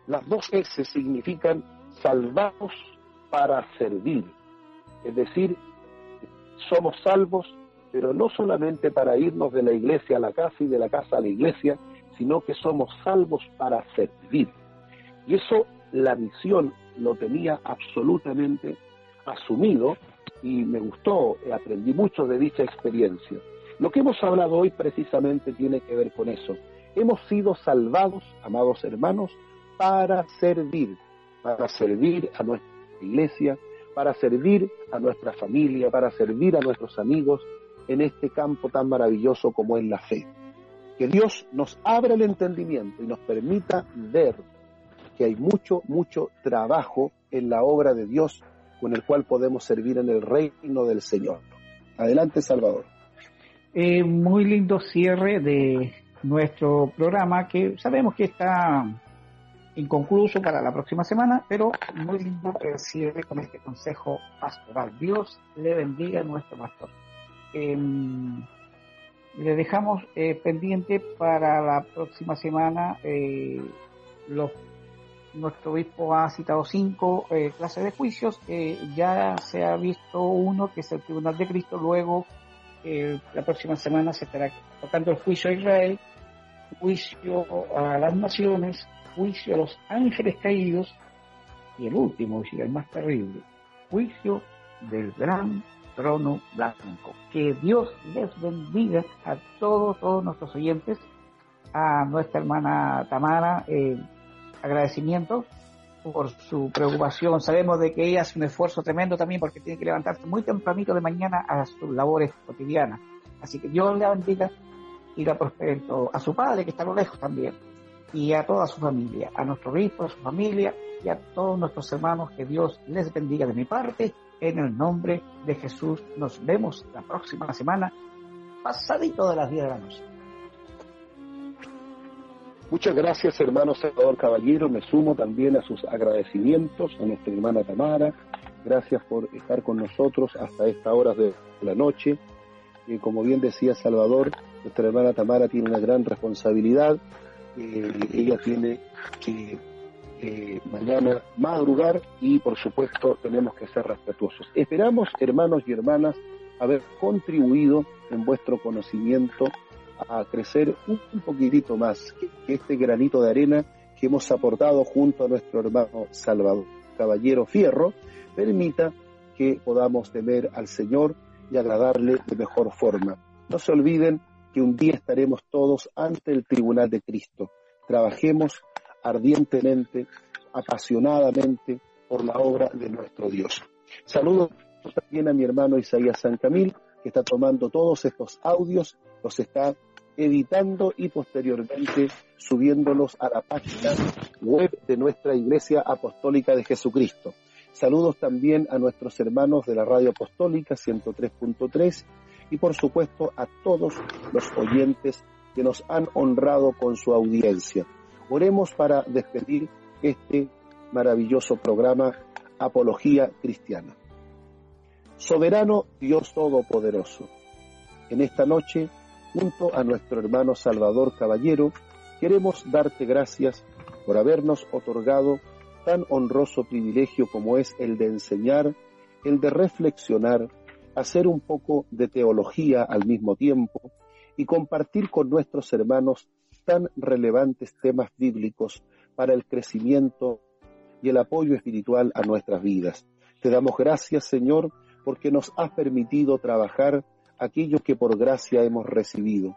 Las dos S significan salvados para servir. Es decir, somos salvos, pero no solamente para irnos de la iglesia a la casa y de la casa a la iglesia, sino que somos salvos para servir. Y eso la misión lo tenía absolutamente asumido y me gustó, aprendí mucho de dicha experiencia. Lo que hemos hablado hoy precisamente tiene que ver con eso. Hemos sido salvados, amados hermanos, para servir, para servir a nuestra iglesia, para servir a nuestra familia, para servir a nuestros amigos en este campo tan maravilloso como es la fe. Que Dios nos abra el entendimiento y nos permita ver que hay mucho, mucho trabajo en la obra de Dios con el cual podemos servir en el reino del Señor. Adelante, Salvador. Eh, muy lindo cierre de nuestro programa que sabemos que está inconcluso para la próxima semana, pero muy lindo el cierre con este consejo pastoral. Dios le bendiga a nuestro pastor. Em, le dejamos eh, pendiente para la próxima semana eh, los nuestro obispo ha citado cinco eh, clases de juicios. ya se ha visto uno que es el Tribunal de Cristo. Luego, la próxima semana se estará tocando el juicio a Israel, juicio a las naciones, juicio a los ángeles caídos y el último, y el más terrible, juicio del gran trono blanco. Que Dios les bendiga a todos, todos nuestros oyentes, a nuestra hermana Tamara, eh, agradecimiento por su preocupación. Sabemos de que ella hace un esfuerzo tremendo también porque tiene que levantarse muy tempranito de mañana a sus labores cotidianas. Así que Dios le bendiga y la prospere A su padre, que está a lo lejos también, y a toda su familia, a nuestro obispo, a su familia y a todos nuestros hermanos. Que Dios les bendiga de mi parte en el nombre de Jesús. Nos vemos la próxima semana, pasadito de las 10 de la noche. Muchas gracias, hermano Salvador Caballero. Me sumo también a sus agradecimientos a nuestra hermana Tamara. Gracias por estar con nosotros hasta esta hora de la noche. Y como bien decía Salvador, nuestra hermana Tamara tiene una gran responsabilidad. Eh, ella tiene que eh, mañana madrugar y por supuesto tenemos que ser respetuosos. Esperamos, hermanos y hermanas, haber contribuido en vuestro conocimiento a crecer un, poquitito más que este granito de arena que hemos aportado junto a nuestro hermano Salvador Caballero Fierro permita que podamos temer al Señor y agradarle de mejor forma. No se olviden que un día estaremos todos ante el tribunal de Cristo. Trabajemos ardientemente, apasionadamente por la obra de nuestro Dios. Saludos también a mi hermano Isaías San Camil, que está tomando todos estos audios, los está editando y posteriormente subiéndolos a la página web de nuestra Iglesia Apostólica de Jesucristo. Saludos también a nuestros hermanos de la Radio Apostólica 103.3 y por supuesto a todos los oyentes que nos han honrado con su audiencia. Oremos para despedir este maravilloso programa Apología Cristiana. Soberano Dios Todopoderoso, en esta noche, junto a nuestro hermano Salvador Caballero, queremos darte gracias por habernos otorgado tan honroso privilegio como es el de enseñar, el de reflexionar, hacer un poco de teología al mismo tiempo y compartir con nuestros hermanos tan relevantes temas bíblicos para el crecimiento y el apoyo espiritual a nuestras vidas. Te damos gracias, Señor, porque nos has permitido trabajar aquello que por gracia hemos recibido.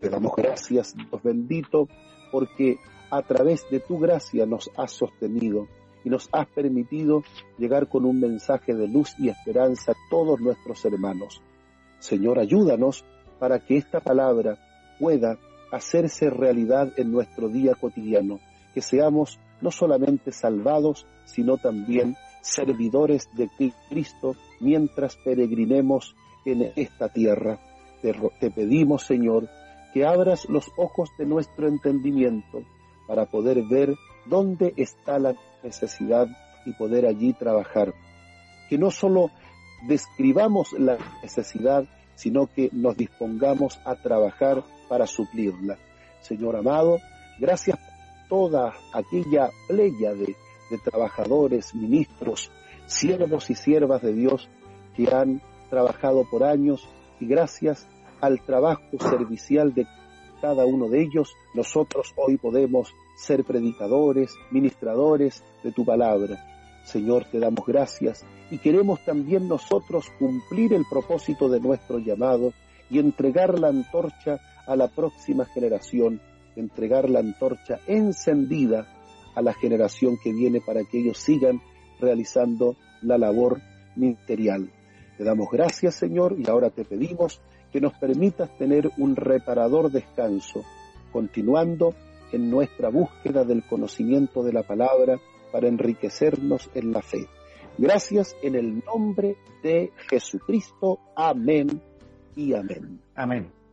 Te damos gracias, Dios bendito, porque a través de tu gracia nos has sostenido y nos has permitido llegar con un mensaje de luz y esperanza a todos nuestros hermanos. Señor, ayúdanos para que esta palabra pueda hacerse realidad en nuestro día cotidiano, que seamos no solamente salvados, sino también servidores de Cristo mientras peregrinemos en esta tierra. Te, pedimos, Señor, que abras los ojos de nuestro entendimiento para poder ver dónde está la necesidad y poder allí trabajar. Que no solo describamos la necesidad, sino que nos dispongamos a trabajar para suplirla. Señor amado, gracias por toda aquella playa de, de trabajadores, ministros, siervos y siervas de Dios que han trabajado por años y gracias al trabajo servicial de cada uno de ellos, nosotros hoy podemos ser predicadores, ministradores de tu palabra. Señor, te damos gracias y queremos también nosotros cumplir el propósito de nuestro llamado y entregar la antorcha a la próxima generación, entregar la antorcha encendida a la generación que viene para que ellos sigan realizando la labor ministerial. Te damos gracias, Señor, y ahora te pedimos que nos permitas tener un reparador descanso, continuando en nuestra búsqueda del conocimiento de la palabra para enriquecernos en la fe. Gracias en el nombre de Jesucristo. Amén y amén. Amén.